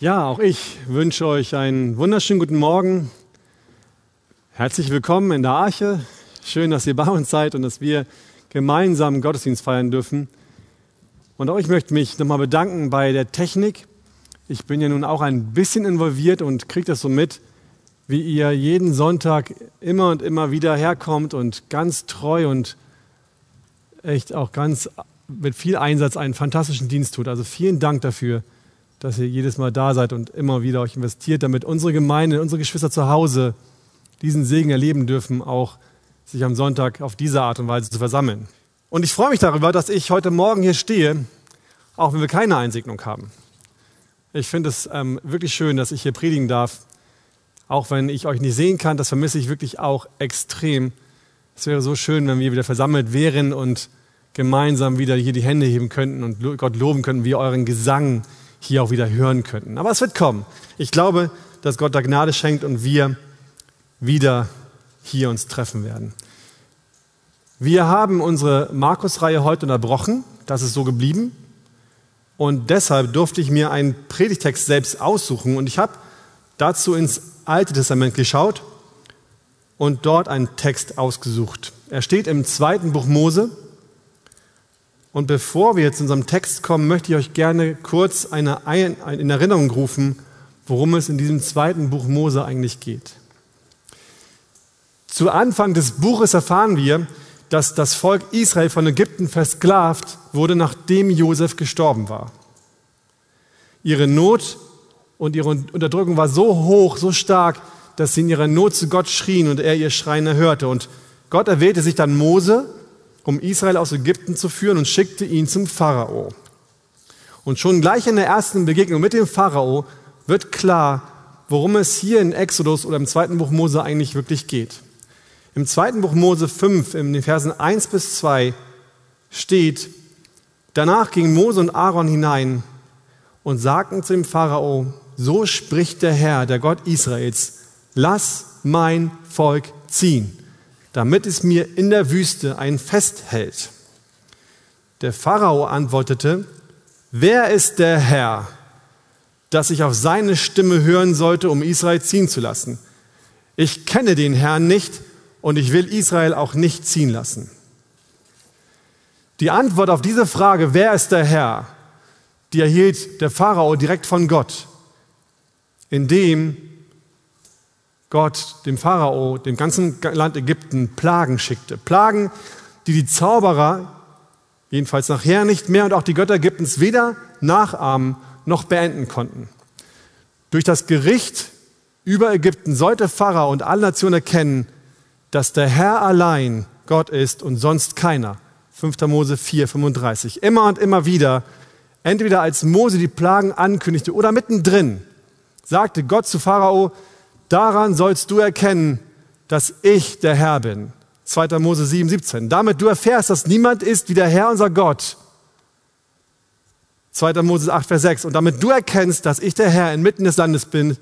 Ja, auch ich wünsche euch einen wunderschönen guten Morgen. Herzlich willkommen in der Arche. Schön, dass ihr bei uns seid und dass wir gemeinsam Gottesdienst feiern dürfen. Und auch ich möchte mich nochmal bedanken bei der Technik. Ich bin ja nun auch ein bisschen involviert und kriege das so mit, wie ihr jeden Sonntag immer und immer wieder herkommt und ganz treu und echt auch ganz mit viel Einsatz einen fantastischen Dienst tut. Also vielen Dank dafür dass ihr jedes Mal da seid und immer wieder euch investiert, damit unsere Gemeinde, unsere Geschwister zu Hause diesen Segen erleben dürfen, auch sich am Sonntag auf diese Art und Weise zu versammeln. Und ich freue mich darüber, dass ich heute Morgen hier stehe, auch wenn wir keine Einsegnung haben. Ich finde es ähm, wirklich schön, dass ich hier predigen darf, auch wenn ich euch nicht sehen kann. Das vermisse ich wirklich auch extrem. Es wäre so schön, wenn wir wieder versammelt wären und gemeinsam wieder hier die Hände heben könnten und Gott loben könnten, wie euren Gesang hier auch wieder hören könnten. Aber es wird kommen. Ich glaube, dass Gott da Gnade schenkt und wir wieder hier uns treffen werden. Wir haben unsere Markus-Reihe heute unterbrochen. Das ist so geblieben. Und deshalb durfte ich mir einen Predigtext selbst aussuchen. Und ich habe dazu ins Alte Testament geschaut und dort einen Text ausgesucht. Er steht im zweiten Buch Mose, und bevor wir jetzt zu unserem Text kommen, möchte ich euch gerne kurz eine, in Erinnerung rufen, worum es in diesem zweiten Buch Mose eigentlich geht. Zu Anfang des Buches erfahren wir, dass das Volk Israel von Ägypten versklavt wurde, nachdem Josef gestorben war. Ihre Not und ihre Unterdrückung war so hoch, so stark, dass sie in ihrer Not zu Gott schrien und er ihr Schreien erhörte. Und Gott erwählte sich dann Mose um Israel aus Ägypten zu führen und schickte ihn zum Pharao. Und schon gleich in der ersten Begegnung mit dem Pharao wird klar, worum es hier in Exodus oder im zweiten Buch Mose eigentlich wirklich geht. Im zweiten Buch Mose 5, in den Versen 1 bis 2 steht, danach gingen Mose und Aaron hinein und sagten zu dem Pharao, so spricht der Herr, der Gott Israels, lass mein Volk ziehen damit es mir in der Wüste ein Fest hält. Der Pharao antwortete, wer ist der Herr, dass ich auf seine Stimme hören sollte, um Israel ziehen zu lassen? Ich kenne den Herrn nicht und ich will Israel auch nicht ziehen lassen. Die Antwort auf diese Frage, wer ist der Herr, die erhielt der Pharao direkt von Gott, indem Gott dem Pharao, dem ganzen Land Ägypten Plagen schickte. Plagen, die die Zauberer, jedenfalls nachher nicht mehr und auch die Götter Ägyptens weder nachahmen noch beenden konnten. Durch das Gericht über Ägypten sollte Pharao und alle Nationen erkennen, dass der Herr allein Gott ist und sonst keiner. 5. Mose 4, 35. Immer und immer wieder, entweder als Mose die Plagen ankündigte oder mittendrin, sagte Gott zu Pharao, Daran sollst du erkennen, dass ich der Herr bin. 2. Mose 7, 17. Damit du erfährst, dass niemand ist wie der Herr unser Gott. 2. Mose 8, Vers 6. Und damit du erkennst, dass ich der Herr inmitten des Landes bin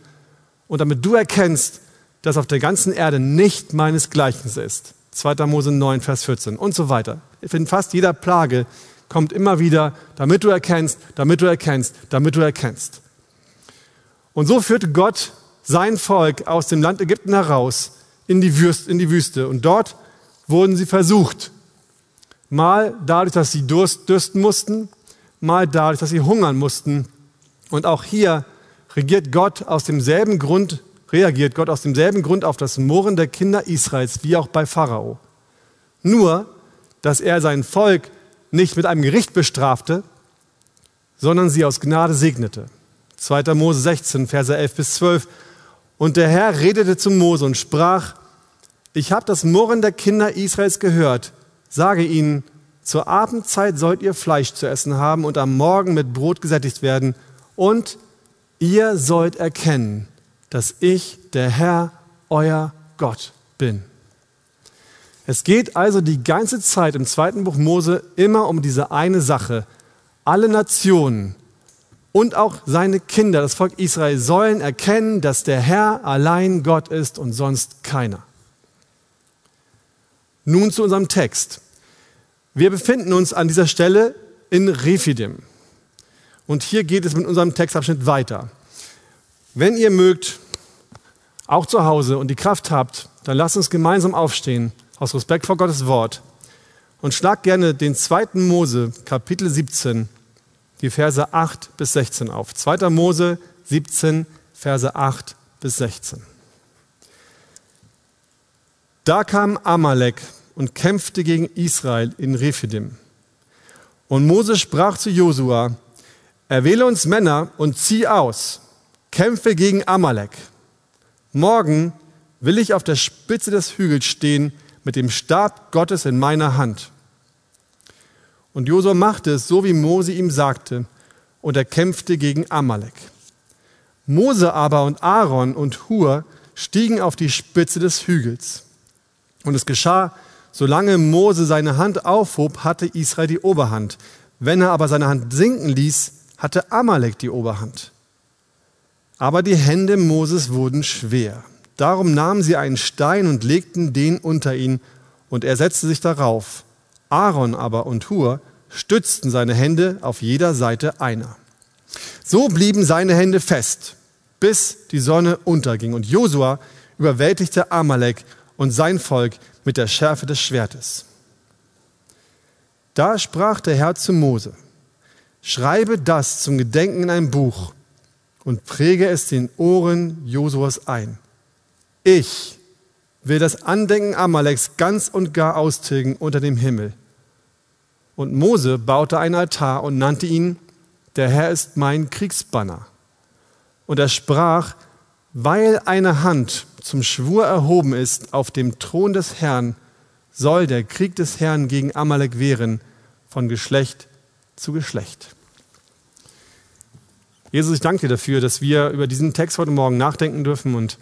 und damit du erkennst, dass auf der ganzen Erde nicht meinesgleichen ist. 2. Mose 9, Vers 14 und so weiter. In fast jeder Plage kommt immer wieder, damit du erkennst, damit du erkennst, damit du erkennst. Und so führte Gott sein Volk aus dem Land Ägypten heraus in die, Wüste. Und dort wurden sie versucht. Mal dadurch, dass sie Durst, dürsten mussten, mal dadurch, dass sie hungern mussten. Und auch hier regiert Gott aus demselben Grund, reagiert Gott aus demselben Grund auf das Murren der Kinder Israels wie auch bei Pharao. Nur, dass er sein Volk nicht mit einem Gericht bestrafte, sondern sie aus Gnade segnete. 2. Mose 16, Verse 11 bis 12. Und der Herr redete zu Mose und sprach, ich habe das Murren der Kinder Israels gehört. Sage ihnen, zur Abendzeit sollt ihr Fleisch zu essen haben und am Morgen mit Brot gesättigt werden. Und ihr sollt erkennen, dass ich der Herr, euer Gott bin. Es geht also die ganze Zeit im zweiten Buch Mose immer um diese eine Sache. Alle Nationen und auch seine Kinder, das Volk Israel, sollen erkennen, dass der Herr allein Gott ist und sonst keiner. Nun zu unserem Text. Wir befinden uns an dieser Stelle in Rephidim. Und hier geht es mit unserem Textabschnitt weiter. Wenn ihr mögt, auch zu Hause und die Kraft habt, dann lasst uns gemeinsam aufstehen, aus Respekt vor Gottes Wort. Und schlag gerne den zweiten Mose, Kapitel 17, die Verse 8 bis 16 auf. 2. Mose 17, Verse 8 bis 16. Da kam Amalek und kämpfte gegen Israel in Rephidim. Und Mose sprach zu Josua, erwähle uns Männer und zieh aus, kämpfe gegen Amalek. Morgen will ich auf der Spitze des Hügels stehen mit dem Stab Gottes in meiner Hand. Und Josua machte es so, wie Mose ihm sagte, und er kämpfte gegen Amalek. Mose aber und Aaron und Hur stiegen auf die Spitze des Hügels. Und es geschah, solange Mose seine Hand aufhob, hatte Israel die Oberhand. Wenn er aber seine Hand sinken ließ, hatte Amalek die Oberhand. Aber die Hände Moses wurden schwer. Darum nahmen sie einen Stein und legten den unter ihn, und er setzte sich darauf. Aaron aber und Hur stützten seine Hände auf jeder Seite einer. So blieben seine Hände fest, bis die Sonne unterging. Und Josua überwältigte Amalek und sein Volk mit der Schärfe des Schwertes. Da sprach der Herr zu Mose, schreibe das zum Gedenken in ein Buch und präge es den Ohren Josuas ein. Ich will das Andenken Amaleks ganz und gar austilgen unter dem Himmel. Und Mose baute einen Altar und nannte ihn, der Herr ist mein Kriegsbanner. Und er sprach, weil eine Hand zum Schwur erhoben ist auf dem Thron des Herrn, soll der Krieg des Herrn gegen Amalek wehren, von Geschlecht zu Geschlecht. Jesus, ich danke dir dafür, dass wir über diesen Text heute Morgen nachdenken dürfen und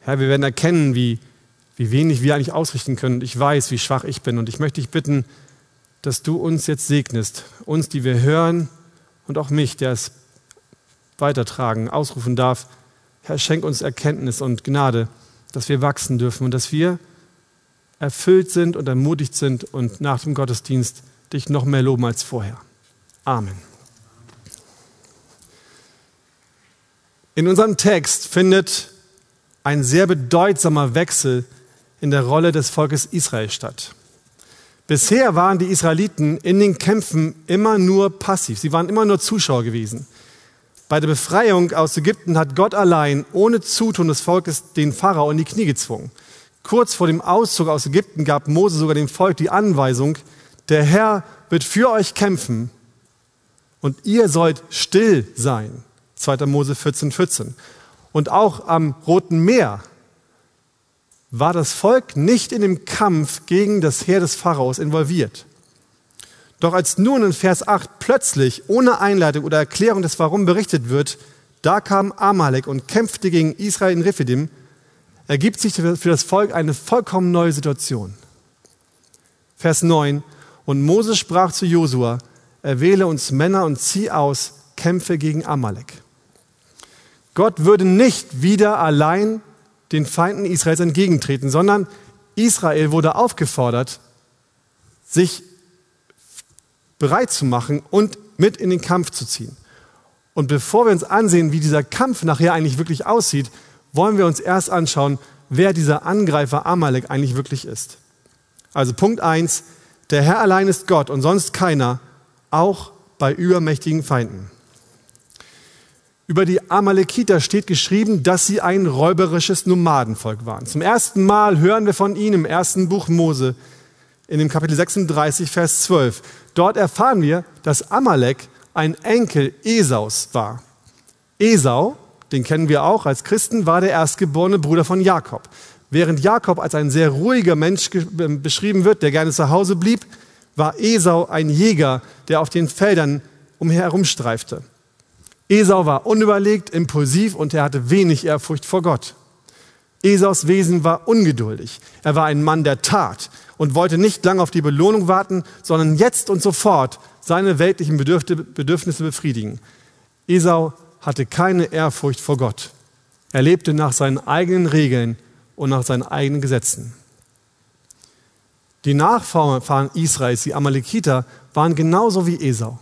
Herr, wir werden erkennen, wie, wie wenig wir eigentlich ausrichten können. Ich weiß, wie schwach ich bin und ich möchte dich bitten, dass du uns jetzt segnest, uns, die wir hören und auch mich, der es weitertragen, ausrufen darf. Herr, schenk uns Erkenntnis und Gnade, dass wir wachsen dürfen und dass wir erfüllt sind und ermutigt sind und nach dem Gottesdienst dich noch mehr loben als vorher. Amen. In unserem Text findet ein sehr bedeutsamer Wechsel in der Rolle des Volkes Israel statt. Bisher waren die Israeliten in den Kämpfen immer nur passiv. Sie waren immer nur Zuschauer gewesen. Bei der Befreiung aus Ägypten hat Gott allein ohne Zutun des Volkes den Pharao in die Knie gezwungen. Kurz vor dem Auszug aus Ägypten gab Mose sogar dem Volk die Anweisung, der Herr wird für euch kämpfen und ihr sollt still sein. 2. Mose 14, 14. Und auch am Roten Meer war das Volk nicht in dem Kampf gegen das Heer des Pharaos involviert. Doch als nun in Vers 8 plötzlich ohne Einleitung oder Erklärung des Warum berichtet wird, da kam Amalek und kämpfte gegen Israel in Rephidim, ergibt sich für das Volk eine vollkommen neue Situation. Vers 9. Und Moses sprach zu Josua, erwähle uns Männer und zieh aus, kämpfe gegen Amalek. Gott würde nicht wieder allein den Feinden Israels entgegentreten, sondern Israel wurde aufgefordert, sich bereit zu machen und mit in den Kampf zu ziehen. Und bevor wir uns ansehen, wie dieser Kampf nachher eigentlich wirklich aussieht, wollen wir uns erst anschauen, wer dieser Angreifer Amalek eigentlich wirklich ist. Also Punkt 1, der Herr allein ist Gott und sonst keiner, auch bei übermächtigen Feinden. Über die Amalekiter steht geschrieben, dass sie ein räuberisches Nomadenvolk waren. Zum ersten Mal hören wir von ihnen im ersten Buch Mose in dem Kapitel 36, Vers 12. Dort erfahren wir, dass Amalek ein Enkel Esaus war. Esau, den kennen wir auch als Christen, war der erstgeborene Bruder von Jakob. Während Jakob als ein sehr ruhiger Mensch ähm, beschrieben wird, der gerne zu Hause blieb, war Esau ein Jäger, der auf den Feldern umherumstreifte. Esau war unüberlegt, impulsiv und er hatte wenig Ehrfurcht vor Gott. Esaus Wesen war ungeduldig. Er war ein Mann der Tat und wollte nicht lange auf die Belohnung warten, sondern jetzt und sofort seine weltlichen Bedürfnisse befriedigen. Esau hatte keine Ehrfurcht vor Gott. Er lebte nach seinen eigenen Regeln und nach seinen eigenen Gesetzen. Die Nachfahren Israels, die Amalekiter, waren genauso wie Esau.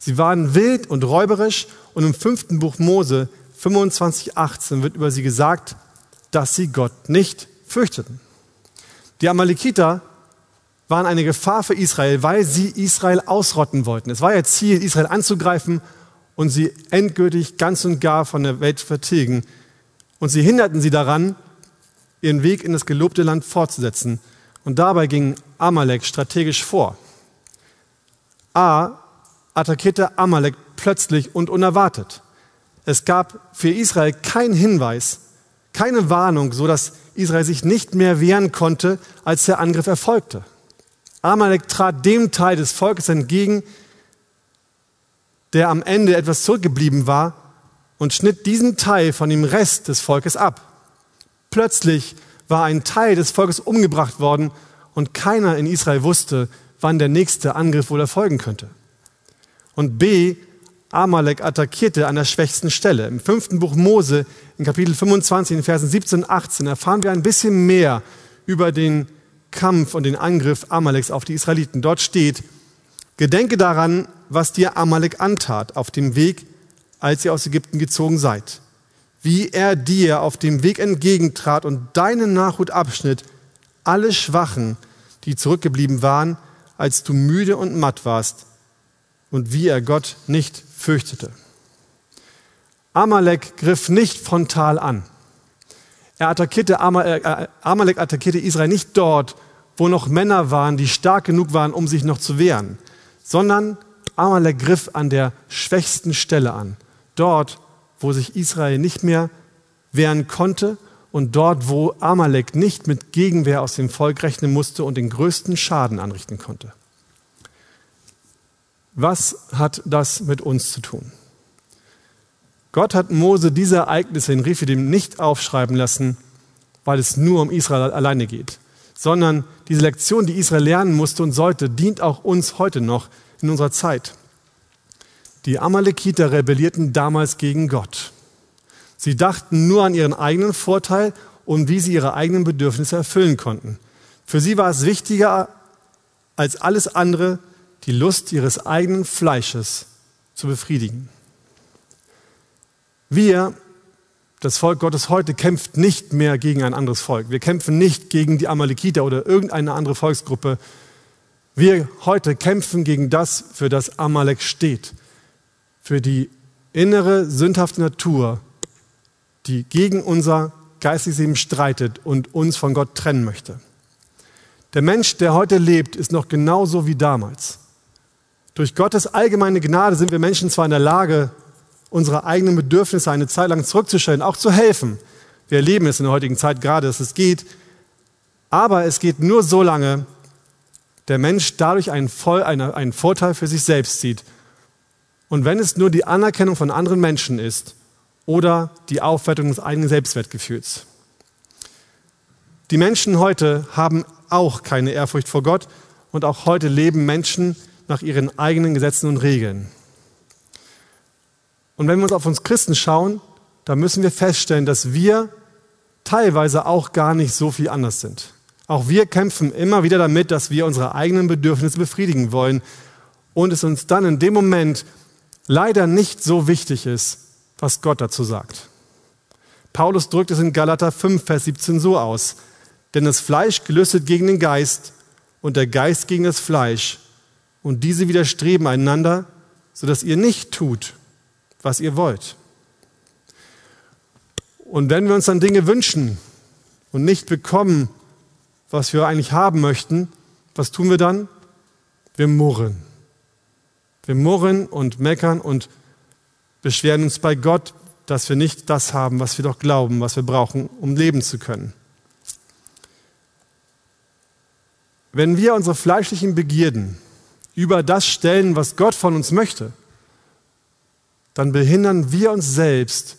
Sie waren wild und räuberisch und im fünften Buch Mose 25,18 wird über sie gesagt, dass sie Gott nicht fürchteten. Die Amalekiter waren eine Gefahr für Israel, weil sie Israel ausrotten wollten. Es war ihr Ziel, Israel anzugreifen und sie endgültig ganz und gar von der Welt zu vertilgen. Und sie hinderten sie daran, ihren Weg in das gelobte Land fortzusetzen. Und dabei ging Amalek strategisch vor. A attackierte Amalek plötzlich und unerwartet. Es gab für Israel keinen Hinweis, keine Warnung, so dass Israel sich nicht mehr wehren konnte, als der Angriff erfolgte. Amalek trat dem Teil des Volkes entgegen, der am Ende etwas zurückgeblieben war, und schnitt diesen Teil von dem Rest des Volkes ab. Plötzlich war ein Teil des Volkes umgebracht worden und keiner in Israel wusste, wann der nächste Angriff wohl erfolgen könnte. Und B, Amalek attackierte an der schwächsten Stelle. Im fünften Buch Mose, in Kapitel 25, in Versen 17 und 18, erfahren wir ein bisschen mehr über den Kampf und den Angriff Amaleks auf die Israeliten. Dort steht, Gedenke daran, was dir Amalek antat auf dem Weg, als ihr aus Ägypten gezogen seid. Wie er dir auf dem Weg entgegentrat und deinen Nachhut abschnitt, alle Schwachen, die zurückgeblieben waren, als du müde und matt warst, und wie er Gott nicht fürchtete. Amalek griff nicht frontal an. Er attackierte, äh, Amalek attackierte Israel nicht dort, wo noch Männer waren, die stark genug waren, um sich noch zu wehren, sondern Amalek griff an der schwächsten Stelle an. Dort, wo sich Israel nicht mehr wehren konnte und dort, wo Amalek nicht mit Gegenwehr aus dem Volk rechnen musste und den größten Schaden anrichten konnte. Was hat das mit uns zu tun? Gott hat Mose diese Ereignisse in Rephidim nicht aufschreiben lassen, weil es nur um Israel alleine geht, sondern diese Lektion, die Israel lernen musste und sollte, dient auch uns heute noch in unserer Zeit. Die Amalekiter rebellierten damals gegen Gott. Sie dachten nur an ihren eigenen Vorteil und wie sie ihre eigenen Bedürfnisse erfüllen konnten. Für sie war es wichtiger als alles andere, die Lust ihres eigenen Fleisches zu befriedigen. Wir, das Volk Gottes heute, kämpft nicht mehr gegen ein anderes Volk. Wir kämpfen nicht gegen die Amalekiter oder irgendeine andere Volksgruppe. Wir heute kämpfen gegen das, für das Amalek steht. Für die innere, sündhafte Natur, die gegen unser geistiges Leben streitet und uns von Gott trennen möchte. Der Mensch, der heute lebt, ist noch genauso wie damals. Durch Gottes allgemeine Gnade sind wir Menschen zwar in der Lage, unsere eigenen Bedürfnisse eine Zeit lang zurückzustellen, auch zu helfen. Wir erleben es in der heutigen Zeit gerade, dass es geht. Aber es geht nur so lange, der Mensch dadurch einen, Voll, einen, Vorteil für sich selbst sieht. Und wenn es nur die Anerkennung von anderen Menschen ist oder die Aufwertung des eigenen Selbstwertgefühls. Die Menschen heute haben auch keine Ehrfurcht vor Gott und auch heute leben Menschen nach ihren eigenen Gesetzen und Regeln. Und wenn wir uns auf uns Christen schauen, dann müssen wir feststellen, dass wir teilweise auch gar nicht so viel anders sind. Auch wir kämpfen immer wieder damit, dass wir unsere eigenen Bedürfnisse befriedigen wollen und es uns dann in dem Moment leider nicht so wichtig ist, was Gott dazu sagt. Paulus drückt es in Galater 5, Vers 17 so aus. Denn das Fleisch gelüstet gegen den Geist und der Geist gegen das Fleisch. Und diese widerstreben einander, sodass ihr nicht tut, was ihr wollt. Und wenn wir uns dann Dinge wünschen und nicht bekommen, was wir eigentlich haben möchten, was tun wir dann? Wir murren. Wir murren und meckern und beschweren uns bei Gott, dass wir nicht das haben, was wir doch glauben, was wir brauchen, um leben zu können. Wenn wir unsere fleischlichen Begierden über das stellen, was Gott von uns möchte, dann behindern wir uns selbst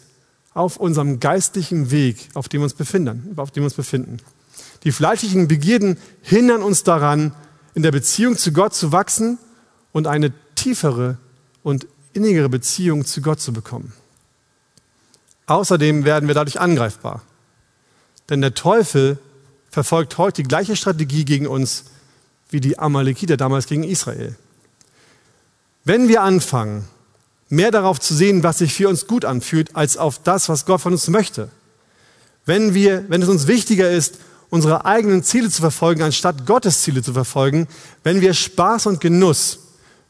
auf unserem geistlichen Weg, auf dem wir uns befinden. Die fleischlichen Begierden hindern uns daran, in der Beziehung zu Gott zu wachsen und eine tiefere und innigere Beziehung zu Gott zu bekommen. Außerdem werden wir dadurch angreifbar. Denn der Teufel verfolgt heute die gleiche Strategie gegen uns wie die Amalekiter damals gegen Israel. Wenn wir anfangen, mehr darauf zu sehen, was sich für uns gut anfühlt, als auf das, was Gott von uns möchte. Wenn, wir, wenn es uns wichtiger ist, unsere eigenen Ziele zu verfolgen, anstatt Gottes Ziele zu verfolgen, wenn wir Spaß und Genuss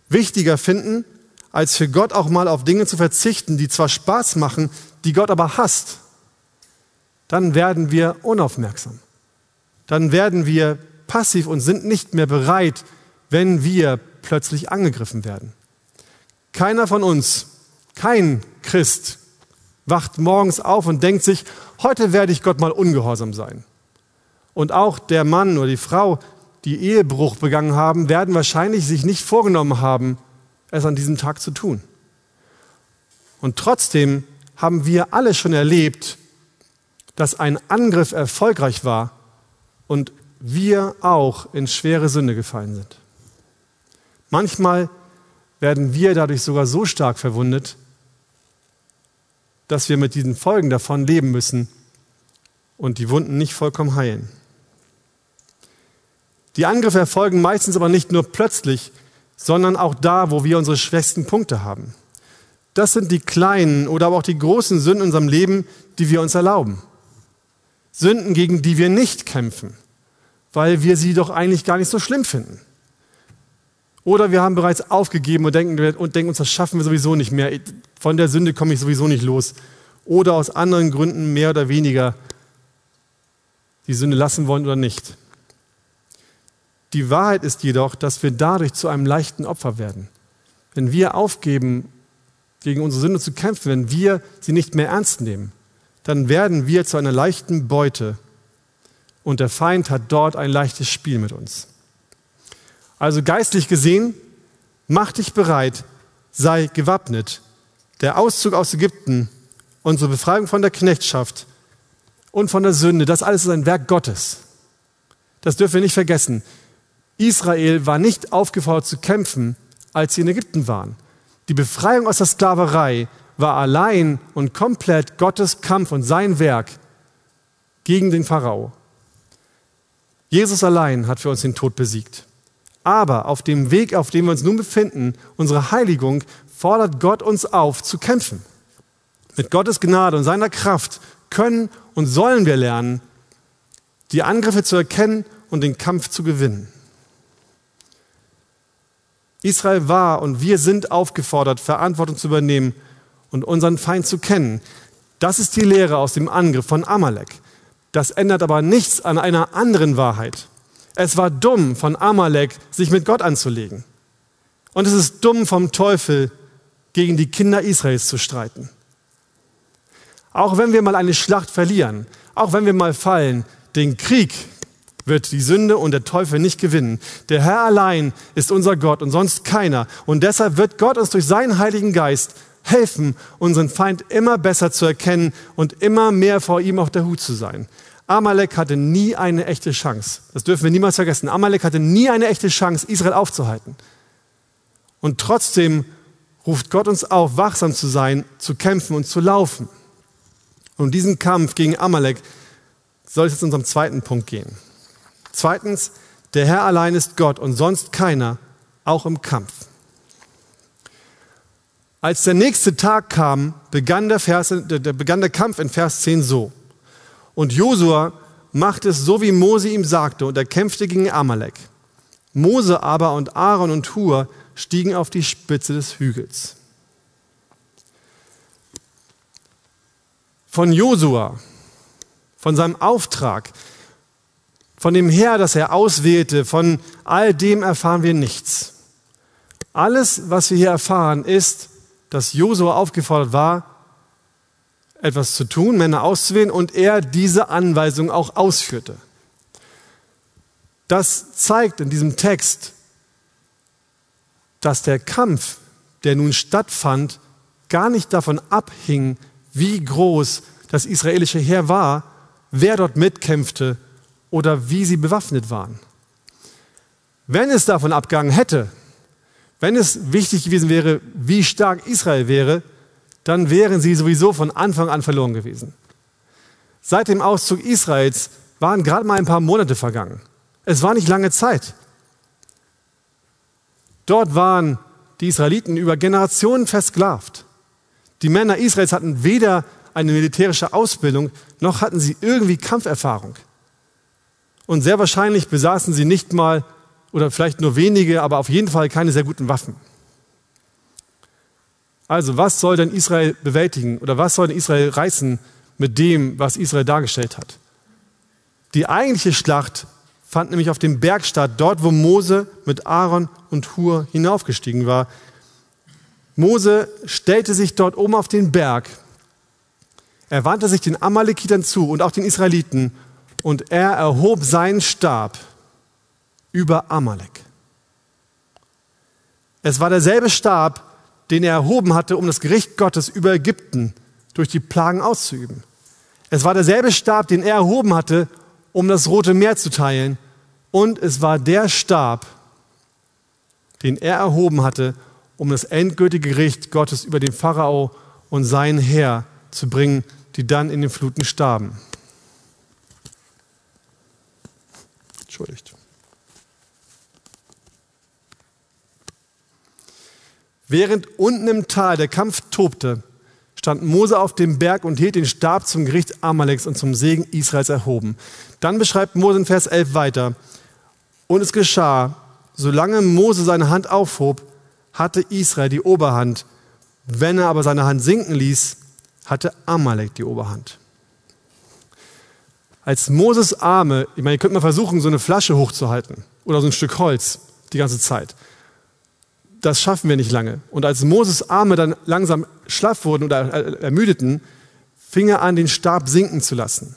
wichtiger finden, als für Gott auch mal auf Dinge zu verzichten, die zwar Spaß machen, die Gott aber hasst, dann werden wir unaufmerksam. Dann werden wir passiv und sind nicht mehr bereit, wenn wir plötzlich angegriffen werden. Keiner von uns, kein Christ, wacht morgens auf und denkt sich, heute werde ich Gott mal ungehorsam sein. Und auch der Mann oder die Frau, die Ehebruch begangen haben, werden wahrscheinlich sich nicht vorgenommen haben, es an diesem Tag zu tun. Und trotzdem haben wir alle schon erlebt, dass ein Angriff erfolgreich war und wir auch in schwere Sünde gefallen sind. Manchmal werden wir dadurch sogar so stark verwundet, dass wir mit diesen Folgen davon leben müssen und die Wunden nicht vollkommen heilen. Die Angriffe erfolgen meistens aber nicht nur plötzlich, sondern auch da, wo wir unsere schwächsten Punkte haben. Das sind die kleinen oder aber auch die großen Sünden in unserem Leben, die wir uns erlauben. Sünden, gegen die wir nicht kämpfen, weil wir sie doch eigentlich gar nicht so schlimm finden. Oder wir haben bereits aufgegeben und denken, und denken uns, das schaffen wir sowieso nicht mehr. Von der Sünde komme ich sowieso nicht los. Oder aus anderen Gründen mehr oder weniger die Sünde lassen wollen oder nicht. Die Wahrheit ist jedoch, dass wir dadurch zu einem leichten Opfer werden. Wenn wir aufgeben, gegen unsere Sünde zu kämpfen, wenn wir sie nicht mehr ernst nehmen, dann werden wir zu einer leichten Beute und der Feind hat dort ein leichtes Spiel mit uns. Also geistlich gesehen, mach dich bereit, sei gewappnet. Der Auszug aus Ägypten, unsere Befreiung von der Knechtschaft und von der Sünde, das alles ist ein Werk Gottes. Das dürfen wir nicht vergessen. Israel war nicht aufgefordert zu kämpfen, als sie in Ägypten waren. Die Befreiung aus der Sklaverei war allein und komplett Gottes Kampf und sein Werk gegen den Pharao. Jesus allein hat für uns den Tod besiegt. Aber auf dem Weg, auf dem wir uns nun befinden, unsere Heiligung, fordert Gott uns auf zu kämpfen. Mit Gottes Gnade und seiner Kraft können und sollen wir lernen, die Angriffe zu erkennen und den Kampf zu gewinnen. Israel war und wir sind aufgefordert, Verantwortung zu übernehmen und unseren Feind zu kennen. Das ist die Lehre aus dem Angriff von Amalek. Das ändert aber nichts an einer anderen Wahrheit. Es war dumm von Amalek, sich mit Gott anzulegen. Und es ist dumm vom Teufel, gegen die Kinder Israels zu streiten. Auch wenn wir mal eine Schlacht verlieren, auch wenn wir mal fallen, den Krieg wird die Sünde und der Teufel nicht gewinnen. Der Herr allein ist unser Gott und sonst keiner. Und deshalb wird Gott uns durch seinen Heiligen Geist helfen, unseren Feind immer besser zu erkennen und immer mehr vor ihm auf der Hut zu sein. Amalek hatte nie eine echte Chance. Das dürfen wir niemals vergessen. Amalek hatte nie eine echte Chance, Israel aufzuhalten. Und trotzdem ruft Gott uns auf, wachsam zu sein, zu kämpfen und zu laufen. Und diesen Kampf gegen Amalek soll es jetzt unserem zweiten Punkt gehen. Zweitens, der Herr allein ist Gott und sonst keiner, auch im Kampf. Als der nächste Tag kam, begann der, Vers, der, begann der Kampf in Vers 10 so. Und Josua machte es so, wie Mose ihm sagte, und er kämpfte gegen Amalek. Mose aber und Aaron und Hur stiegen auf die Spitze des Hügels. Von Josua, von seinem Auftrag, von dem Herr, das er auswählte, von all dem erfahren wir nichts. Alles, was wir hier erfahren, ist, dass Josua aufgefordert war, etwas zu tun, Männer auszuwählen und er diese Anweisung auch ausführte. Das zeigt in diesem Text, dass der Kampf, der nun stattfand, gar nicht davon abhing, wie groß das israelische Heer war, wer dort mitkämpfte oder wie sie bewaffnet waren. Wenn es davon abgegangen hätte, wenn es wichtig gewesen wäre, wie stark Israel wäre, dann wären sie sowieso von Anfang an verloren gewesen. Seit dem Auszug Israels waren gerade mal ein paar Monate vergangen. Es war nicht lange Zeit. Dort waren die Israeliten über Generationen versklavt. Die Männer Israels hatten weder eine militärische Ausbildung, noch hatten sie irgendwie Kampferfahrung. Und sehr wahrscheinlich besaßen sie nicht mal oder vielleicht nur wenige, aber auf jeden Fall keine sehr guten Waffen. Also, was soll denn Israel bewältigen oder was soll denn Israel reißen mit dem, was Israel dargestellt hat? Die eigentliche Schlacht fand nämlich auf dem Berg statt, dort wo Mose mit Aaron und Hur hinaufgestiegen war. Mose stellte sich dort oben auf den Berg. Er wandte sich den Amalekitern zu und auch den Israeliten und er erhob seinen Stab über Amalek. Es war derselbe Stab, den er erhoben hatte, um das Gericht Gottes über Ägypten durch die Plagen auszuüben. Es war derselbe Stab, den er erhoben hatte, um das Rote Meer zu teilen. Und es war der Stab, den er erhoben hatte, um das endgültige Gericht Gottes über den Pharao und sein Heer zu bringen, die dann in den Fluten starben. Entschuldigt. Während unten im Tal der Kampf tobte, stand Mose auf dem Berg und hielt den Stab zum Gericht Amaleks und zum Segen Israels erhoben. Dann beschreibt Mose in Vers 11 weiter. Und es geschah, solange Mose seine Hand aufhob, hatte Israel die Oberhand. Wenn er aber seine Hand sinken ließ, hatte Amalek die Oberhand. Als Moses Arme, ich meine, ihr könnt mal versuchen, so eine Flasche hochzuhalten oder so ein Stück Holz die ganze Zeit das schaffen wir nicht lange. Und als Moses Arme dann langsam schlaff wurden oder ermüdeten, fing er an, den Stab sinken zu lassen.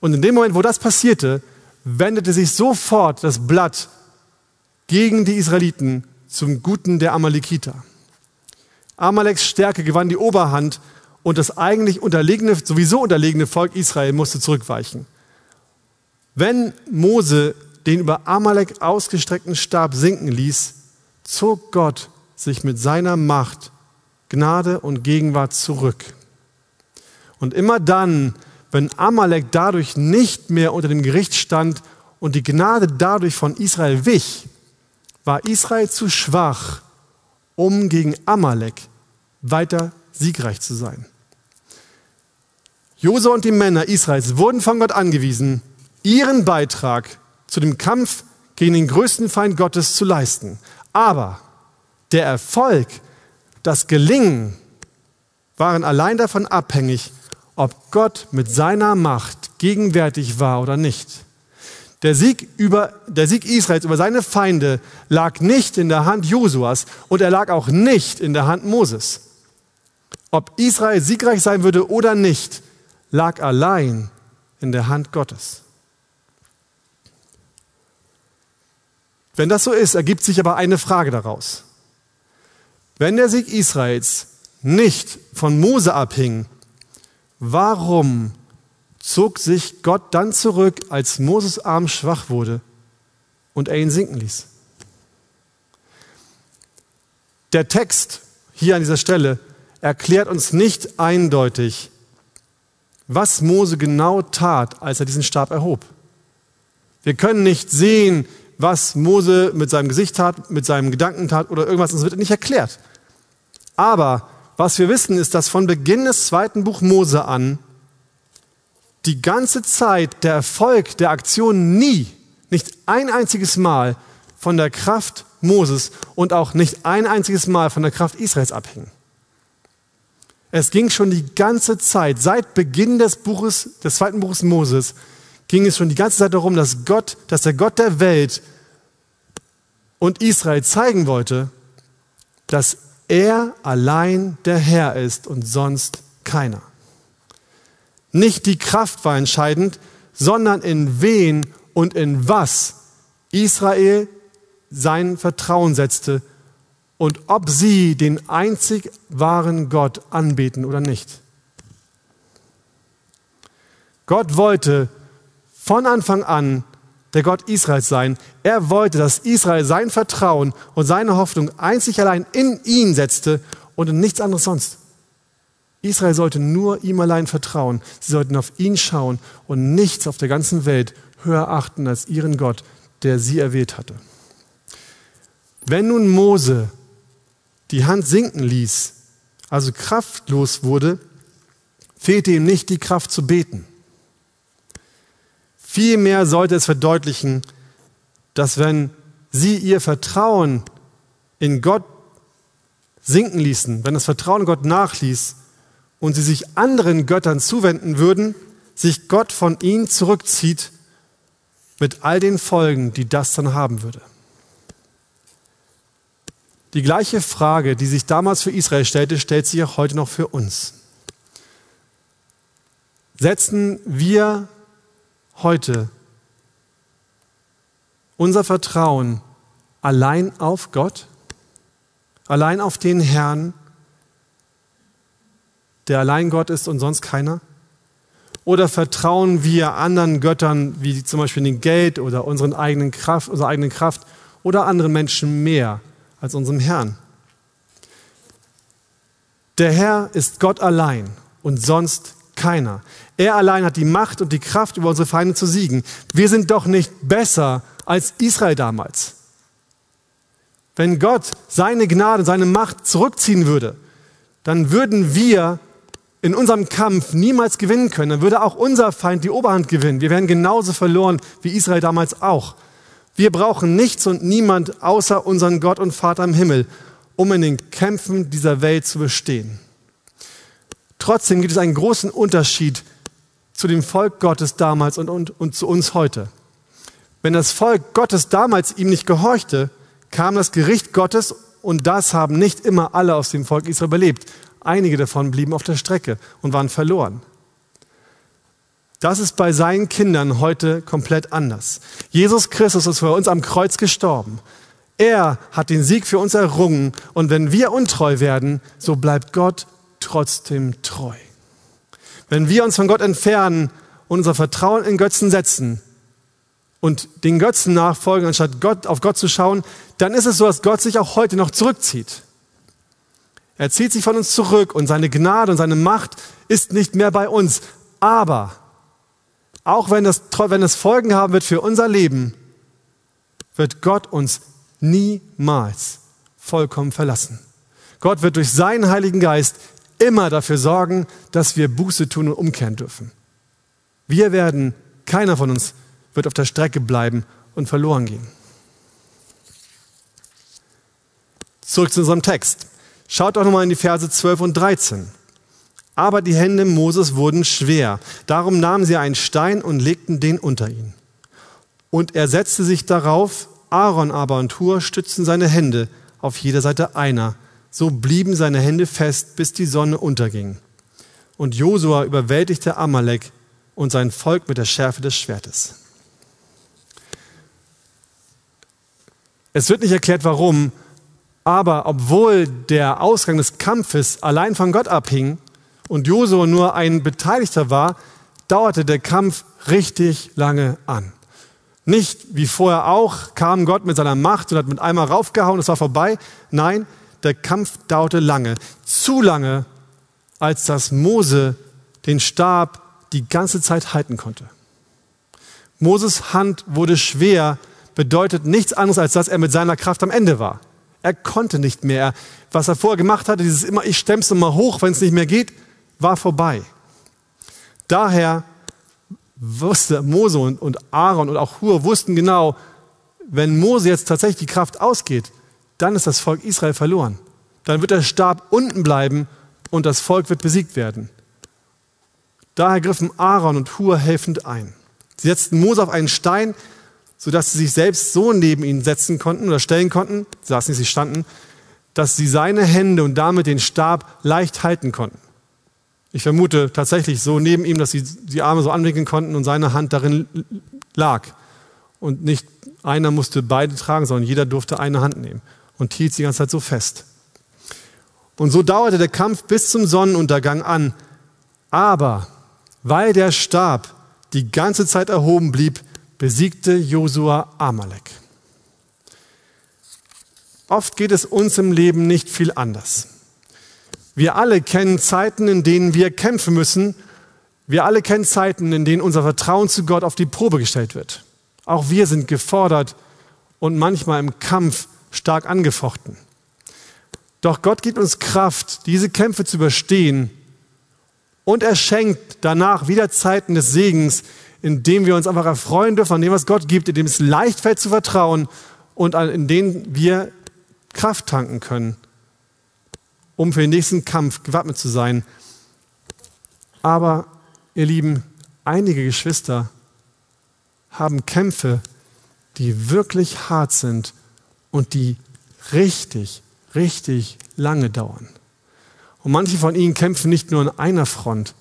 Und in dem Moment, wo das passierte, wendete sich sofort das Blatt gegen die Israeliten zum Guten der Amalekiter. Amaleks Stärke gewann die Oberhand und das eigentlich unterlegene, sowieso unterlegene Volk Israel musste zurückweichen. Wenn Mose den über Amalek ausgestreckten Stab sinken ließ, zog Gott sich mit seiner Macht, Gnade und Gegenwart zurück. Und immer dann, wenn Amalek dadurch nicht mehr unter dem Gericht stand und die Gnade dadurch von Israel wich, war Israel zu schwach, um gegen Amalek weiter siegreich zu sein. Jose und die Männer Israels wurden von Gott angewiesen, ihren Beitrag zu dem Kampf gegen den größten Feind Gottes zu leisten. Aber der Erfolg, das Gelingen waren allein davon abhängig, ob Gott mit seiner Macht gegenwärtig war oder nicht. Der Sieg, über, der Sieg Israels über seine Feinde lag nicht in der Hand Josuas und er lag auch nicht in der Hand Moses. Ob Israel siegreich sein würde oder nicht, lag allein in der Hand Gottes. Wenn das so ist, ergibt sich aber eine Frage daraus. Wenn der Sieg Israels nicht von Mose abhing, warum zog sich Gott dann zurück, als Moses Arm schwach wurde und er ihn sinken ließ? Der Text hier an dieser Stelle erklärt uns nicht eindeutig, was Mose genau tat, als er diesen Stab erhob. Wir können nicht sehen, was Mose mit seinem Gesicht tat, mit seinem Gedanken tat oder irgendwas, das wird nicht erklärt. Aber was wir wissen, ist, dass von Beginn des zweiten Buch Mose an die ganze Zeit der Erfolg der Aktion nie, nicht ein einziges Mal von der Kraft Moses und auch nicht ein einziges Mal von der Kraft Israels abhing. Es ging schon die ganze Zeit, seit Beginn des Buches, des zweiten Buches Moses, ging es schon die ganze Zeit darum, dass Gott, dass der Gott der Welt und Israel zeigen wollte, dass er allein der Herr ist und sonst keiner. Nicht die Kraft war entscheidend, sondern in wen und in was Israel sein Vertrauen setzte und ob sie den einzig wahren Gott anbeten oder nicht. Gott wollte von Anfang an der Gott Israels sein. Er wollte, dass Israel sein Vertrauen und seine Hoffnung einzig allein in ihn setzte und in nichts anderes sonst. Israel sollte nur ihm allein vertrauen. Sie sollten auf ihn schauen und nichts auf der ganzen Welt höher achten als ihren Gott, der sie erwählt hatte. Wenn nun Mose die Hand sinken ließ, also kraftlos wurde, fehlte ihm nicht die Kraft zu beten. Vielmehr sollte es verdeutlichen, dass wenn sie ihr Vertrauen in Gott sinken ließen, wenn das Vertrauen in Gott nachließ und sie sich anderen Göttern zuwenden würden, sich Gott von ihnen zurückzieht mit all den Folgen, die das dann haben würde. Die gleiche Frage, die sich damals für Israel stellte, stellt sich auch heute noch für uns. Setzen wir heute unser Vertrauen allein auf Gott, allein auf den Herrn, der allein Gott ist und sonst keiner? Oder vertrauen wir anderen Göttern, wie zum Beispiel den Geld oder unseren eigenen Kraft, unserer eigenen Kraft oder anderen Menschen mehr? als unserem Herrn. Der Herr ist Gott allein und sonst keiner. Er allein hat die Macht und die Kraft, über unsere Feinde zu siegen. Wir sind doch nicht besser als Israel damals. Wenn Gott seine Gnade, seine Macht zurückziehen würde, dann würden wir in unserem Kampf niemals gewinnen können. Dann würde auch unser Feind die Oberhand gewinnen. Wir wären genauso verloren wie Israel damals auch. Wir brauchen nichts und niemand außer unseren Gott und Vater im Himmel, um in den Kämpfen dieser Welt zu bestehen. Trotzdem gibt es einen großen Unterschied zu dem Volk Gottes damals und, und, und zu uns heute. Wenn das Volk Gottes damals ihm nicht gehorchte, kam das Gericht Gottes und das haben nicht immer alle aus dem Volk Israel überlebt. Einige davon blieben auf der Strecke und waren verloren. Das ist bei seinen Kindern heute komplett anders. Jesus Christus ist für uns am Kreuz gestorben. Er hat den Sieg für uns errungen und wenn wir untreu werden, so bleibt Gott trotzdem treu. Wenn wir uns von Gott entfernen und unser Vertrauen in Götzen setzen und den Götzen nachfolgen, anstatt Gott, auf Gott zu schauen, dann ist es so, dass Gott sich auch heute noch zurückzieht. Er zieht sich von uns zurück und seine Gnade und seine Macht ist nicht mehr bei uns. Aber auch wenn es, wenn es Folgen haben wird für unser Leben, wird Gott uns niemals vollkommen verlassen. Gott wird durch seinen Heiligen Geist immer dafür sorgen, dass wir Buße tun und umkehren dürfen. Wir werden, keiner von uns wird auf der Strecke bleiben und verloren gehen. Zurück zu unserem Text. Schaut doch nochmal in die Verse 12 und 13. Aber die Hände Moses wurden schwer. Darum nahmen sie einen Stein und legten den unter ihn. Und er setzte sich darauf, Aaron aber und Hur stützten seine Hände auf jeder Seite einer. So blieben seine Hände fest, bis die Sonne unterging. Und Josua überwältigte Amalek und sein Volk mit der Schärfe des Schwertes. Es wird nicht erklärt, warum, aber obwohl der Ausgang des Kampfes allein von Gott abhing, und Josua nur ein Beteiligter war, dauerte der Kampf richtig lange an. Nicht wie vorher auch kam Gott mit seiner Macht und hat mit einmal raufgehauen, es war vorbei. Nein, der Kampf dauerte lange. Zu lange, als dass Mose den Stab die ganze Zeit halten konnte. Moses Hand wurde schwer, bedeutet nichts anderes, als dass er mit seiner Kraft am Ende war. Er konnte nicht mehr. Was er vorher gemacht hatte, dieses immer, ich stemm's mal hoch, wenn es nicht mehr geht, war vorbei. Daher wusste Mose und Aaron und auch Hur wussten genau, wenn Mose jetzt tatsächlich die Kraft ausgeht, dann ist das Volk Israel verloren. Dann wird der Stab unten bleiben und das Volk wird besiegt werden. Daher griffen Aaron und Hur helfend ein. Sie setzten Mose auf einen Stein, sodass sie sich selbst so neben ihn setzen konnten oder stellen konnten, saßen nicht, sie standen, dass sie seine Hände und damit den Stab leicht halten konnten. Ich vermute tatsächlich so neben ihm, dass sie die Arme so anwinkeln konnten und seine Hand darin lag. Und nicht einer musste beide tragen, sondern jeder durfte eine Hand nehmen und hielt sie die ganze Zeit so fest. Und so dauerte der Kampf bis zum Sonnenuntergang an. Aber weil der Stab die ganze Zeit erhoben blieb, besiegte Josua Amalek. Oft geht es uns im Leben nicht viel anders. Wir alle kennen Zeiten, in denen wir kämpfen müssen. Wir alle kennen Zeiten, in denen unser Vertrauen zu Gott auf die Probe gestellt wird. Auch wir sind gefordert und manchmal im Kampf stark angefochten. Doch Gott gibt uns Kraft, diese Kämpfe zu überstehen. Und er schenkt danach wieder Zeiten des Segens, in denen wir uns einfach erfreuen dürfen an dem, was Gott gibt, in dem es leicht fällt zu vertrauen und in denen wir Kraft tanken können, um für den nächsten Kampf gewappnet zu sein. Aber, ihr Lieben, einige Geschwister haben Kämpfe, die wirklich hart sind und die richtig, richtig lange dauern. Und manche von ihnen kämpfen nicht nur an einer Front,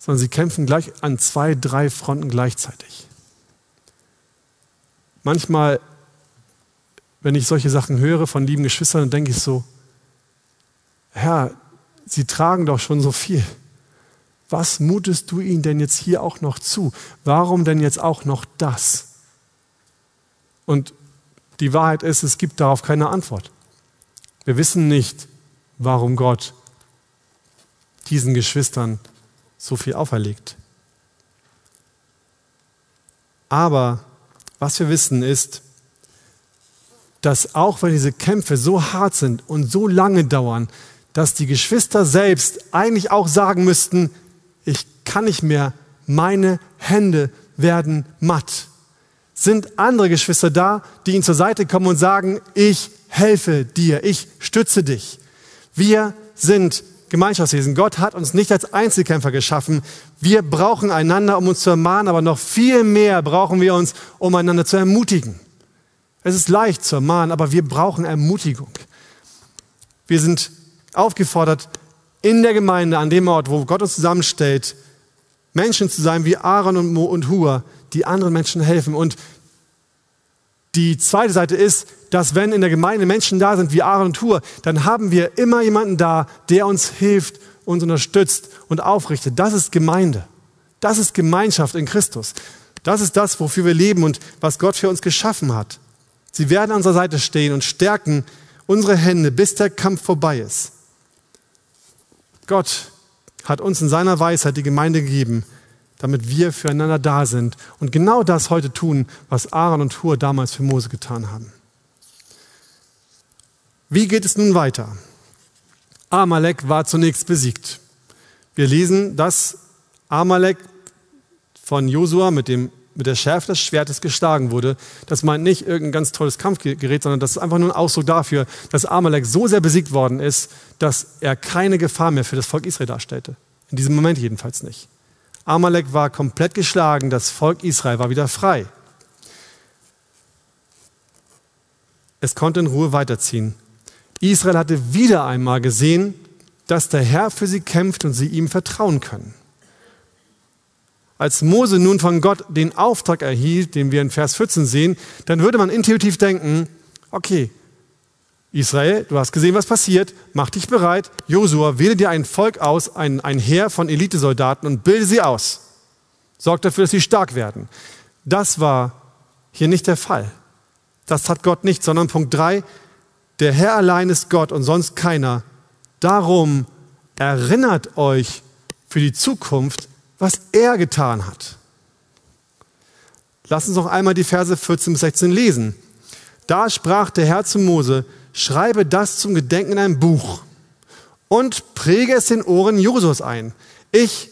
sondern sie kämpfen gleich an zwei, drei Fronten gleichzeitig. Manchmal, wenn ich solche Sachen höre von lieben Geschwistern, dann denke ich so, Herr, sie tragen doch schon so viel. Was mutest du ihnen denn jetzt hier auch noch zu? Warum denn jetzt auch noch das? Und die Wahrheit ist, es gibt darauf keine Antwort. Wir wissen nicht, warum Gott diesen Geschwistern so viel auferlegt. Aber was wir wissen ist, dass auch wenn diese Kämpfe so hart sind und so lange dauern, dass die Geschwister selbst eigentlich auch sagen müssten, ich kann nicht mehr, meine Hände werden matt. Sind andere Geschwister da, die ihnen zur Seite kommen und sagen, ich helfe dir, ich stütze dich. Wir sind Gemeinschaftswesen. Gott hat uns nicht als Einzelkämpfer geschaffen. Wir brauchen einander, um uns zu ermahnen, aber noch viel mehr brauchen wir uns, um einander zu ermutigen. Es ist leicht zu ermahnen, aber wir brauchen Ermutigung. Wir sind aufgefordert, in der Gemeinde, an dem Ort, wo Gott uns zusammenstellt, Menschen zu sein wie Aaron und Mo und Hur, die anderen Menschen helfen. Und die zweite Seite ist, dass wenn in der Gemeinde Menschen da sind wie Aaron und Hur, dann haben wir immer jemanden da, der uns hilft, uns unterstützt und aufrichtet. Das ist Gemeinde. Das ist Gemeinschaft in Christus. Das ist das, wofür wir leben und was Gott für uns geschaffen hat. Sie werden an unserer Seite stehen und stärken unsere Hände, bis der Kampf vorbei ist. Gott hat uns in seiner Weisheit die Gemeinde gegeben, damit wir füreinander da sind und genau das heute tun, was Aaron und Hur damals für Mose getan haben. Wie geht es nun weiter? Amalek war zunächst besiegt. Wir lesen, dass Amalek von Josua mit mit der Schärfe des Schwertes geschlagen wurde. Das meint nicht irgendein ganz tolles Kampfgerät, sondern das ist einfach nur ein Ausdruck dafür, dass Amalek so sehr besiegt worden ist, dass er keine Gefahr mehr für das Volk Israel darstellte. In diesem Moment jedenfalls nicht. Amalek war komplett geschlagen, das Volk Israel war wieder frei. Es konnte in Ruhe weiterziehen. Israel hatte wieder einmal gesehen, dass der Herr für sie kämpft und sie ihm vertrauen können. Als Mose nun von Gott den Auftrag erhielt, den wir in Vers 14 sehen, dann würde man intuitiv denken, okay, Israel, du hast gesehen, was passiert, mach dich bereit, Josua, wähle dir ein Volk aus, ein, ein Heer von Elitesoldaten und bilde sie aus. Sorg dafür, dass sie stark werden. Das war hier nicht der Fall. Das hat Gott nicht, sondern Punkt 3, der Herr allein ist Gott und sonst keiner. Darum erinnert euch für die Zukunft was er getan hat. Lass uns noch einmal die Verse 14 bis 16 lesen. Da sprach der Herr zu Mose, schreibe das zum Gedenken in ein Buch und präge es den Ohren Josus ein. Ich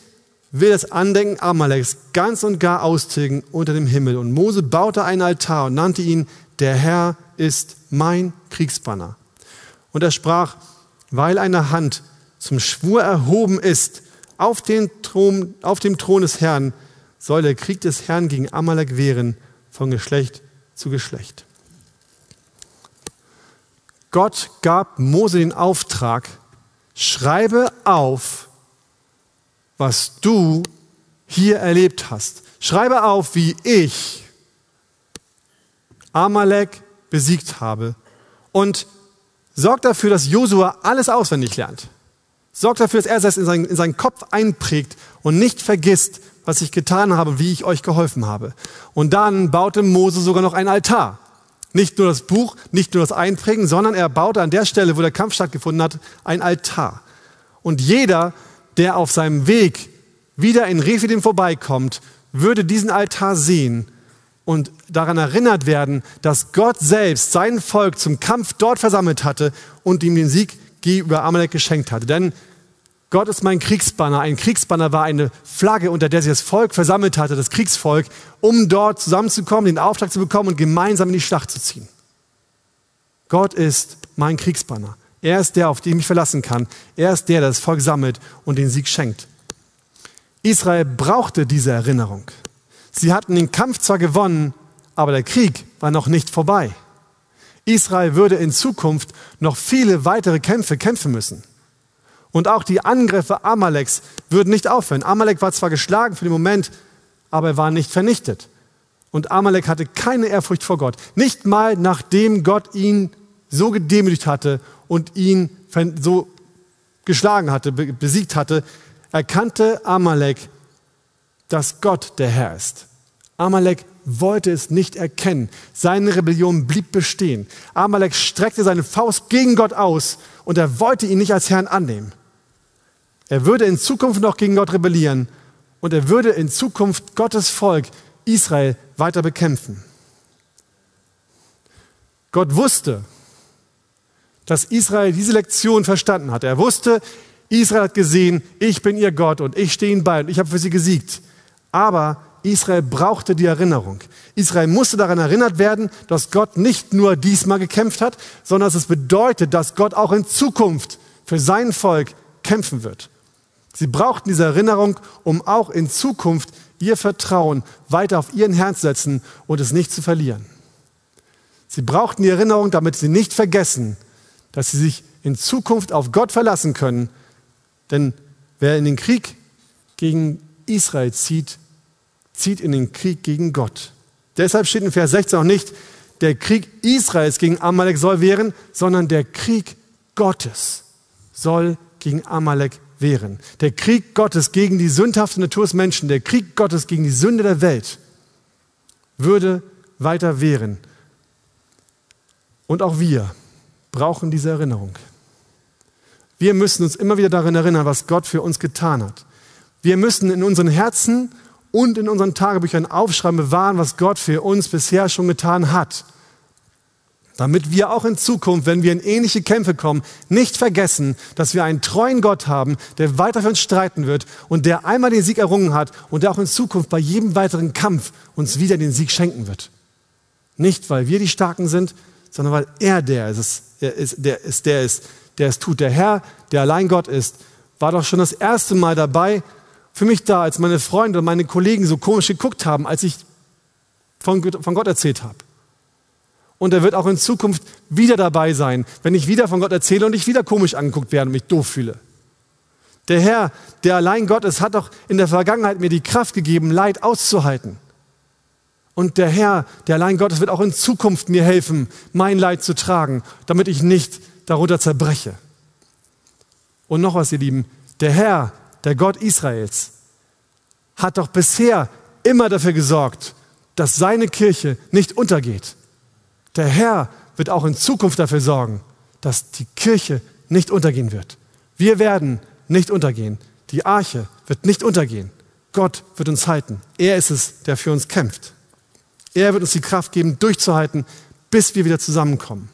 will das Andenken Amaleks ganz und gar austilgen unter dem Himmel. Und Mose baute einen Altar und nannte ihn, der Herr ist mein Kriegsbanner. Und er sprach, weil eine Hand zum Schwur erhoben ist, auf, den Thron, auf dem Thron des Herrn soll der Krieg des Herrn gegen Amalek wehren, von Geschlecht zu Geschlecht. Gott gab Mose den Auftrag, schreibe auf, was du hier erlebt hast. Schreibe auf, wie ich Amalek besiegt habe und sorg dafür, dass Josua alles auswendig lernt. Sorgt dafür, dass er es in seinen, in seinen Kopf einprägt und nicht vergisst, was ich getan habe, wie ich euch geholfen habe. Und dann baute Mose sogar noch ein Altar. Nicht nur das Buch, nicht nur das Einprägen, sondern er baute an der Stelle, wo der Kampf stattgefunden hat, ein Altar. Und jeder, der auf seinem Weg wieder in Rephidim vorbeikommt, würde diesen Altar sehen und daran erinnert werden, dass Gott selbst sein Volk zum Kampf dort versammelt hatte und ihm den Sieg über Amalek geschenkt hatte. Denn Gott ist mein Kriegsbanner. Ein Kriegsbanner war eine Flagge, unter der sich das Volk versammelt hatte, das Kriegsvolk, um dort zusammenzukommen, den Auftrag zu bekommen und gemeinsam in die Schlacht zu ziehen. Gott ist mein Kriegsbanner. Er ist der, auf den ich mich verlassen kann. Er ist der, der das Volk sammelt und den Sieg schenkt. Israel brauchte diese Erinnerung. Sie hatten den Kampf zwar gewonnen, aber der Krieg war noch nicht vorbei. Israel würde in Zukunft noch viele weitere Kämpfe kämpfen müssen. Und auch die Angriffe Amaleks würden nicht aufhören. Amalek war zwar geschlagen für den Moment, aber er war nicht vernichtet. Und Amalek hatte keine Ehrfurcht vor Gott. Nicht mal nachdem Gott ihn so gedemütigt hatte und ihn so geschlagen hatte, besiegt hatte, erkannte Amalek, dass Gott der Herr ist. Amalek wollte es nicht erkennen. Seine Rebellion blieb bestehen. Amalek streckte seine Faust gegen Gott aus und er wollte ihn nicht als Herrn annehmen. Er würde in Zukunft noch gegen Gott rebellieren und er würde in Zukunft Gottes Volk Israel weiter bekämpfen. Gott wusste, dass Israel diese Lektion verstanden hat. Er wusste, Israel hat gesehen, ich bin ihr Gott und ich stehe ihnen bei und ich habe für sie gesiegt. Aber Israel brauchte die Erinnerung. Israel musste daran erinnert werden, dass Gott nicht nur diesmal gekämpft hat, sondern dass es bedeutet, dass Gott auch in Zukunft für sein Volk kämpfen wird. Sie brauchten diese Erinnerung, um auch in Zukunft ihr Vertrauen weiter auf ihren Herrn zu setzen und es nicht zu verlieren. Sie brauchten die Erinnerung, damit sie nicht vergessen, dass sie sich in Zukunft auf Gott verlassen können. Denn wer in den Krieg gegen Israel zieht, zieht in den Krieg gegen Gott. Deshalb steht in Vers 16 auch nicht, der Krieg Israels gegen Amalek soll wehren, sondern der Krieg Gottes soll gegen Amalek wehren. Der Krieg Gottes gegen die sündhafte Natur des Menschen, der Krieg Gottes gegen die Sünde der Welt würde weiter wehren. Und auch wir brauchen diese Erinnerung. Wir müssen uns immer wieder daran erinnern, was Gott für uns getan hat. Wir müssen in unseren Herzen und in unseren Tagebüchern aufschreiben, bewahren, was Gott für uns bisher schon getan hat. Damit wir auch in Zukunft, wenn wir in ähnliche Kämpfe kommen, nicht vergessen, dass wir einen treuen Gott haben, der weiter für uns streiten wird und der einmal den Sieg errungen hat und der auch in Zukunft bei jedem weiteren Kampf uns wieder den Sieg schenken wird. Nicht, weil wir die Starken sind, sondern weil er der ist, er ist, der ist, der ist, der es tut. Der Herr, der allein Gott ist, war doch schon das erste Mal dabei, für mich da, als meine Freunde und meine Kollegen so komisch geguckt haben, als ich von, von Gott erzählt habe. Und er wird auch in Zukunft wieder dabei sein, wenn ich wieder von Gott erzähle und ich wieder komisch angeguckt werde und mich doof fühle. Der Herr, der allein Gott ist, hat doch in der Vergangenheit mir die Kraft gegeben, Leid auszuhalten. Und der Herr, der allein Gott ist, wird auch in Zukunft mir helfen, mein Leid zu tragen, damit ich nicht darunter zerbreche. Und noch was, ihr Lieben, der Herr, der Gott Israels, hat doch bisher immer dafür gesorgt, dass seine Kirche nicht untergeht. Der Herr wird auch in Zukunft dafür sorgen, dass die Kirche nicht untergehen wird. Wir werden nicht untergehen. Die Arche wird nicht untergehen. Gott wird uns halten. Er ist es, der für uns kämpft. Er wird uns die Kraft geben, durchzuhalten, bis wir wieder zusammenkommen.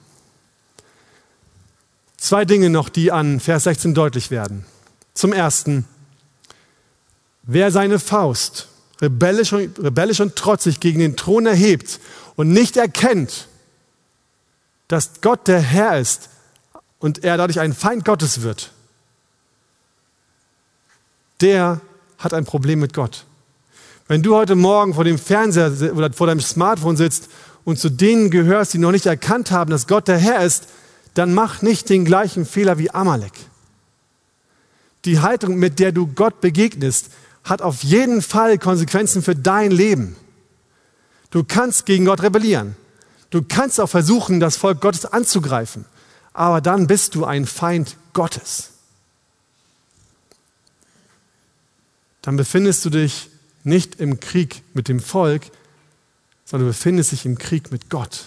Zwei Dinge noch, die an Vers 16 deutlich werden. Zum Ersten, Wer seine Faust rebellisch und, rebellisch und trotzig gegen den Thron erhebt und nicht erkennt, dass Gott der Herr ist und er dadurch ein Feind Gottes wird, der hat ein Problem mit Gott. Wenn du heute Morgen vor dem Fernseher oder vor deinem Smartphone sitzt und zu denen gehörst, die noch nicht erkannt haben, dass Gott der Herr ist, dann mach nicht den gleichen Fehler wie Amalek. Die Haltung, mit der du Gott begegnest, hat auf jeden Fall Konsequenzen für dein Leben. Du kannst gegen Gott rebellieren. Du kannst auch versuchen, das Volk Gottes anzugreifen. Aber dann bist du ein Feind Gottes. Dann befindest du dich nicht im Krieg mit dem Volk, sondern du befindest dich im Krieg mit Gott.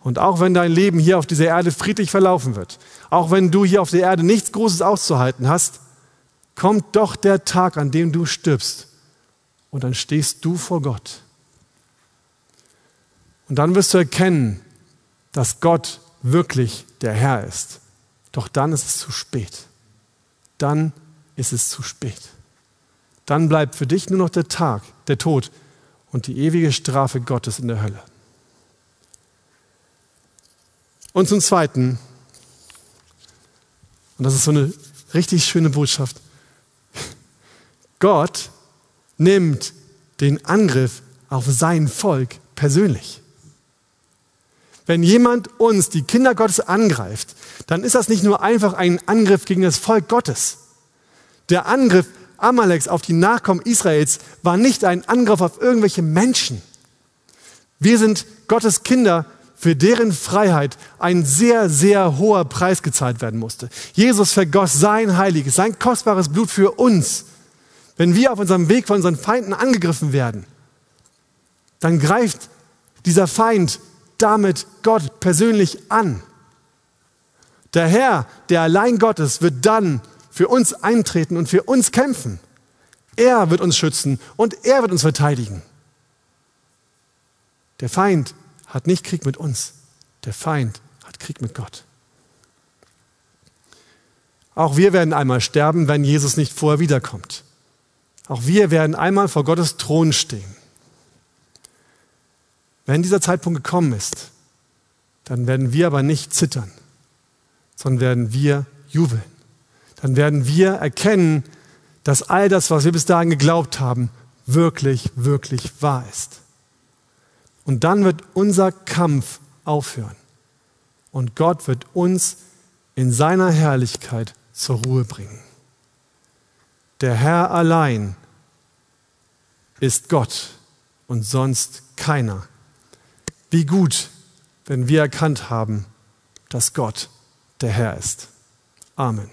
Und auch wenn dein Leben hier auf dieser Erde friedlich verlaufen wird, auch wenn du hier auf der Erde nichts Großes auszuhalten hast, kommt doch der Tag, an dem du stirbst. Und dann stehst du vor Gott. Und dann wirst du erkennen, dass Gott wirklich der Herr ist. Doch dann ist es zu spät. Dann ist es zu spät. Dann bleibt für dich nur noch der Tag, der Tod und die ewige Strafe Gottes in der Hölle. Und zum Zweiten, und das ist so eine richtig schöne Botschaft, Gott nimmt den Angriff auf sein Volk persönlich. Wenn jemand uns, die Kinder Gottes, angreift, dann ist das nicht nur einfach ein Angriff gegen das Volk Gottes. Der Angriff Amaleks auf die Nachkommen Israels war nicht ein Angriff auf irgendwelche Menschen. Wir sind Gottes Kinder, für deren Freiheit ein sehr, sehr hoher Preis gezahlt werden musste. Jesus vergoss sein heiliges, sein kostbares Blut für uns. Wenn wir auf unserem Weg von unseren Feinden angegriffen werden, dann greift dieser Feind damit Gott persönlich an. Der Herr, der allein Gott ist, wird dann für uns eintreten und für uns kämpfen. Er wird uns schützen und er wird uns verteidigen. Der Feind hat nicht Krieg mit uns, der Feind hat Krieg mit Gott. Auch wir werden einmal sterben, wenn Jesus nicht vorher wiederkommt. Auch wir werden einmal vor Gottes Thron stehen. Wenn dieser Zeitpunkt gekommen ist, dann werden wir aber nicht zittern, sondern werden wir jubeln. Dann werden wir erkennen, dass all das, was wir bis dahin geglaubt haben, wirklich, wirklich wahr ist. Und dann wird unser Kampf aufhören. Und Gott wird uns in seiner Herrlichkeit zur Ruhe bringen. Der Herr allein ist Gott und sonst keiner. Wie gut, wenn wir erkannt haben, dass Gott der Herr ist. Amen.